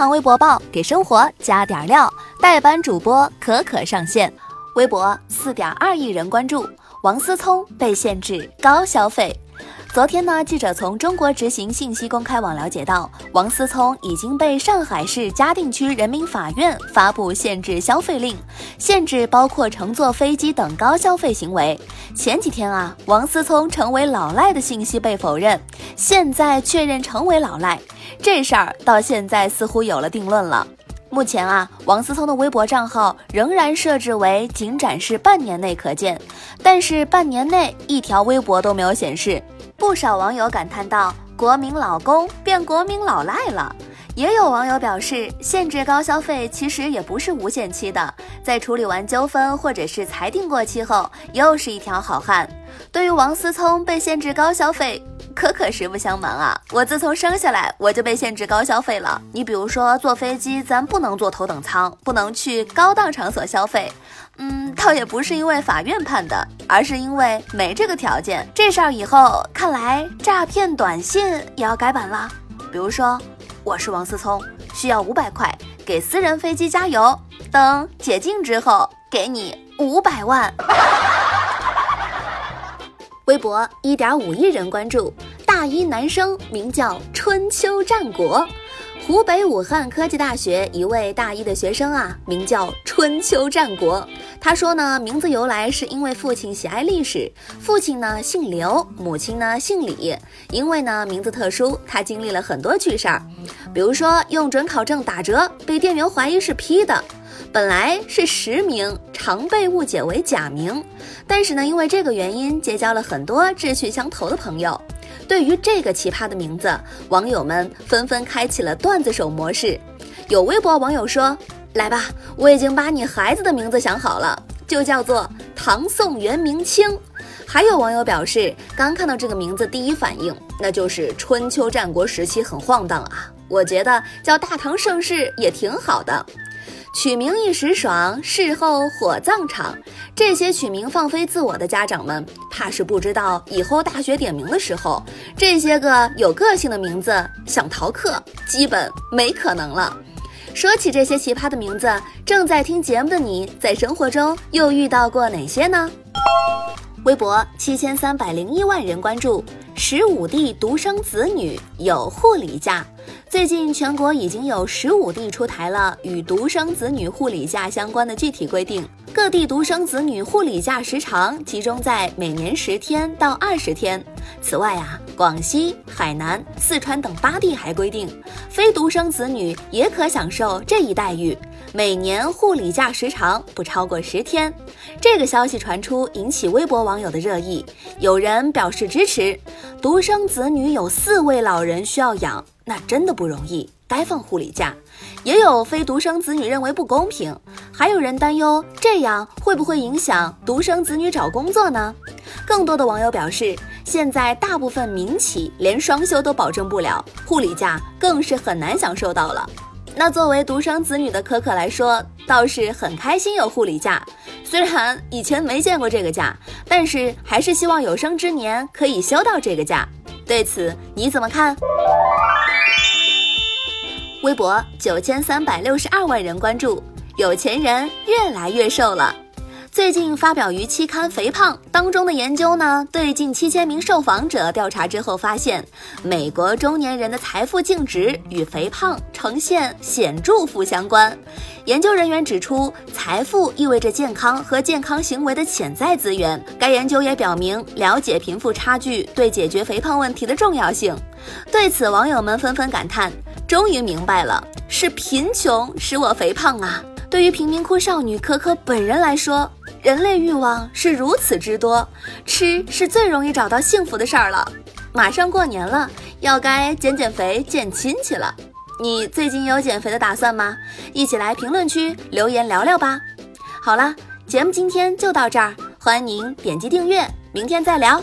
堂微博报给生活加点料，代班主播可可上线。微博四点二亿人关注，王思聪被限制高消费。昨天呢，记者从中国执行信息公开网了解到，王思聪已经被上海市嘉定区人民法院发布限制消费令，限制包括乘坐飞机等高消费行为。前几天啊，王思聪成为老赖的信息被否认，现在确认成为老赖，这事儿到现在似乎有了定论了。目前啊，王思聪的微博账号仍然设置为仅展示半年内可见，但是半年内一条微博都没有显示。不少网友感叹道：“国民老公变国民老赖了。”也有网友表示，限制高消费其实也不是无限期的，在处理完纠纷或者是裁定过期后，又是一条好汉。对于王思聪被限制高消费，可可实不相瞒啊，我自从生下来我就被限制高消费了。你比如说坐飞机，咱不能坐头等舱，不能去高档场所消费。嗯，倒也不是因为法院判的，而是因为没这个条件。这事儿以后看来诈骗短信也要改版了。比如说，我是王思聪，需要五百块给私人飞机加油，等解禁之后给你五百万。微博一点五亿人关注，大一男生名叫春秋战国。湖北武汉科技大学一位大一的学生啊，名叫春秋战国。他说呢，名字由来是因为父亲喜爱历史，父亲呢姓刘，母亲呢姓李。因为呢名字特殊，他经历了很多趣事儿，比如说用准考证打折，被店员怀疑是 P 的。本来是实名，常被误解为假名，但是呢，因为这个原因，结交了很多志趣相投的朋友。对于这个奇葩的名字，网友们纷纷开启了段子手模式。有微博网友说：“来吧，我已经把你孩子的名字想好了，就叫做唐宋元明清。”还有网友表示，刚看到这个名字，第一反应那就是春秋战国时期很晃荡啊。我觉得叫大唐盛世也挺好的。取名一时爽，事后火葬场。这些取名放飞自我的家长们，怕是不知道以后大学点名的时候，这些个有个性的名字想逃课，基本没可能了。说起这些奇葩的名字，正在听节目的你在生活中又遇到过哪些呢？微博七千三百零一万人关注。十五地独生子女有护理假。最近，全国已经有十五地出台了与独生子女护理假相关的具体规定。各地独生子女护理假时长集中在每年十天到二十天。此外啊，广西、海南、四川等八地还规定，非独生子女也可享受这一待遇。每年护理假时长不超过十天，这个消息传出，引起微博网友的热议。有人表示支持，独生子女有四位老人需要养，那真的不容易，该放护理假。也有非独生子女认为不公平，还有人担忧这样会不会影响独生子女找工作呢？更多的网友表示，现在大部分民企连双休都保证不了，护理假更是很难享受到了。那作为独生子女的可可来说，倒是很开心有护理假。虽然以前没见过这个假，但是还是希望有生之年可以休到这个假。对此你怎么看？微博九千三百六十二万人关注，有钱人越来越瘦了。最近发表于期刊《肥胖》当中的研究呢，对近七千名受访者调查之后发现，美国中年人的财富净值与肥胖呈现显著负相关。研究人员指出，财富意味着健康和健康行为的潜在资源。该研究也表明，了解贫富差距对解决肥胖问题的重要性。对此，网友们纷纷感叹：“终于明白了，是贫穷使我肥胖啊！”对于贫民窟少女可可本人来说，人类欲望是如此之多，吃是最容易找到幸福的事儿了。马上过年了，要该减减肥、见亲戚了。你最近有减肥的打算吗？一起来评论区留言聊聊吧。好了，节目今天就到这儿，欢迎您点击订阅，明天再聊。